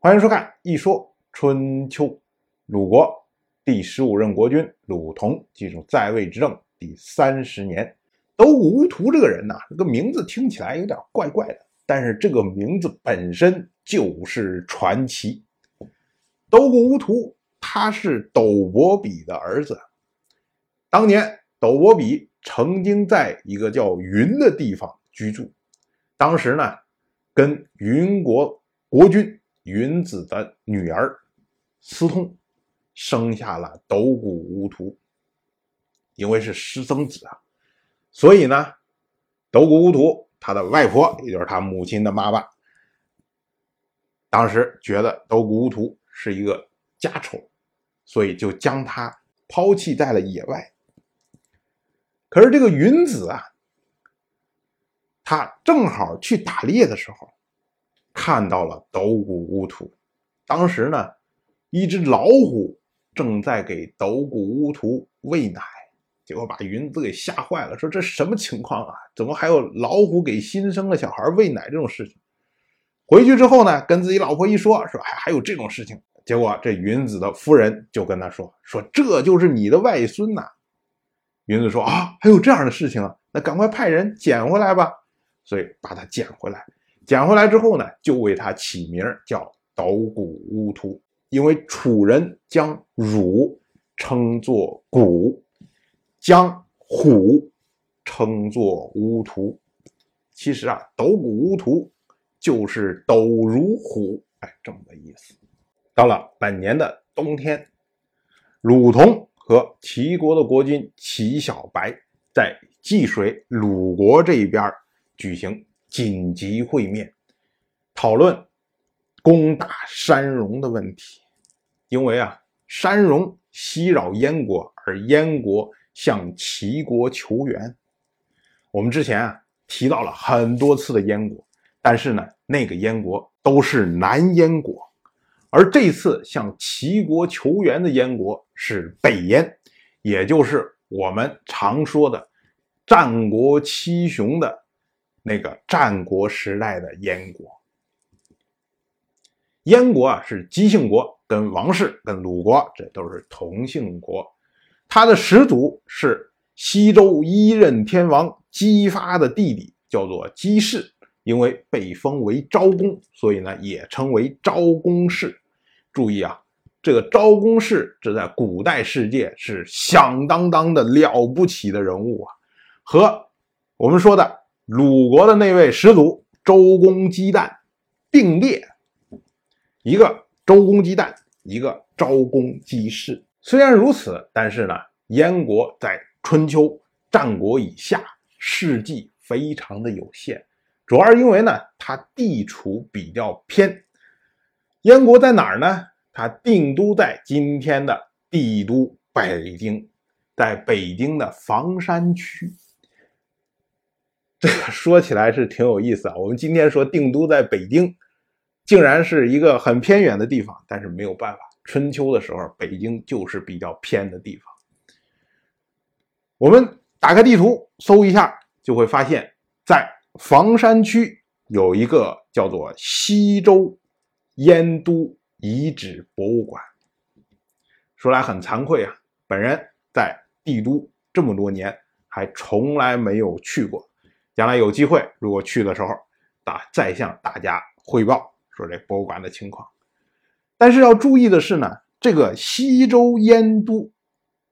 欢迎收看《一说春秋》。鲁国第十五任国君鲁同进入在位执政第三十年。斗谷乌图这个人呐，这个名字听起来有点怪怪的，但是这个名字本身就是传奇。斗谷乌图他是斗伯比的儿子。当年斗伯比曾经在一个叫云的地方居住，当时呢，跟云国国君云子的女儿私通，生下了斗谷乌图。因为是私生子啊，所以呢，斗谷乌图他的外婆，也就是他母亲的妈妈，当时觉得斗谷乌图是一个家丑，所以就将他抛弃在了野外。可是这个云子啊，他正好去打猎的时候，看到了斗谷乌图。当时呢，一只老虎正在给斗谷乌图喂奶，结果把云子给吓坏了，说这什么情况啊？怎么还有老虎给新生的小孩喂奶这种事情？回去之后呢，跟自己老婆一说，说还还有这种事情。结果这云子的夫人就跟他说，说这就是你的外孙呐。云子说：“啊，还有这样的事情啊？那赶快派人捡回来吧。”所以把它捡回来。捡回来之后呢，就为他起名叫斗谷乌图，因为楚人将汝称作谷，将虎称作乌图。其实啊，斗谷乌图就是斗如虎，哎，这么个意思。到了本年的冬天，鲁同。和齐国的国君齐小白在济水鲁国这一边举行紧急会面，讨论攻打山戎的问题。因为啊，山戎袭扰燕国，而燕国向齐国求援。我们之前啊提到了很多次的燕国，但是呢，那个燕国都是南燕国。而这次向齐国求援的燕国是北燕，也就是我们常说的战国七雄的那个战国时代的燕国。燕国啊是姬姓国，跟王室、跟鲁国这都是同姓国。他的始祖是西周一任天王姬发的弟弟，叫做姬氏。因为被封为昭公，所以呢也称为昭公氏。注意啊，这个昭公氏这在古代世界是响当当的了不起的人物啊，和我们说的鲁国的那位始祖周公姬旦并列，一个周公姬旦，一个昭公姬氏。虽然如此，但是呢，燕国在春秋战国以下事迹非常的有限。主要是因为呢，它地处比较偏。燕国在哪儿呢？它定都在今天的帝都北京，在北京的房山区。这个说起来是挺有意思啊。我们今天说定都在北京，竟然是一个很偏远的地方。但是没有办法，春秋的时候，北京就是比较偏的地方。我们打开地图搜一下，就会发现，在房山区有一个叫做西周燕都遗址博物馆。说来很惭愧啊，本人在帝都这么多年，还从来没有去过。将来有机会，如果去的时候，啊再向大家汇报说这博物馆的情况。但是要注意的是呢，这个西周燕都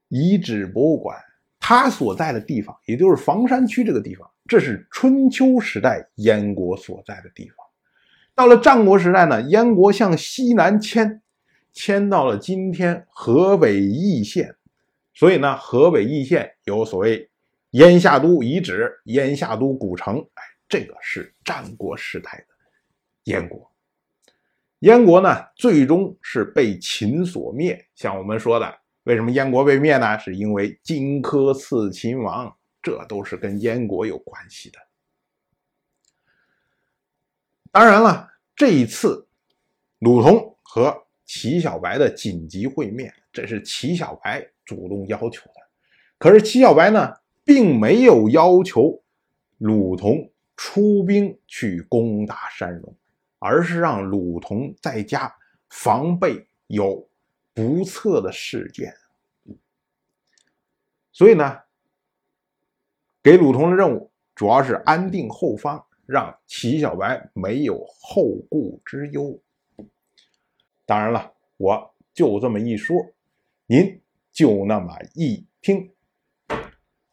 遗址博物馆，它所在的地方，也就是房山区这个地方。这是春秋时代燕国所在的地方。到了战国时代呢，燕国向西南迁，迁到了今天河北易县。所以呢，河北易县有所谓燕下都遗址、燕下都古城。哎，这个是战国时代的燕国。燕国呢，最终是被秦所灭。像我们说的，为什么燕国被灭呢？是因为荆轲刺秦王。这都是跟燕国有关系的。当然了，这一次鲁同和齐小白的紧急会面，这是齐小白主动要求的。可是齐小白呢，并没有要求鲁同出兵去攻打山戎，而是让鲁同在家防备有不测的事件。所以呢，给鲁同的任务主要是安定后方，让齐小白没有后顾之忧。当然了，我就这么一说，您就那么一听。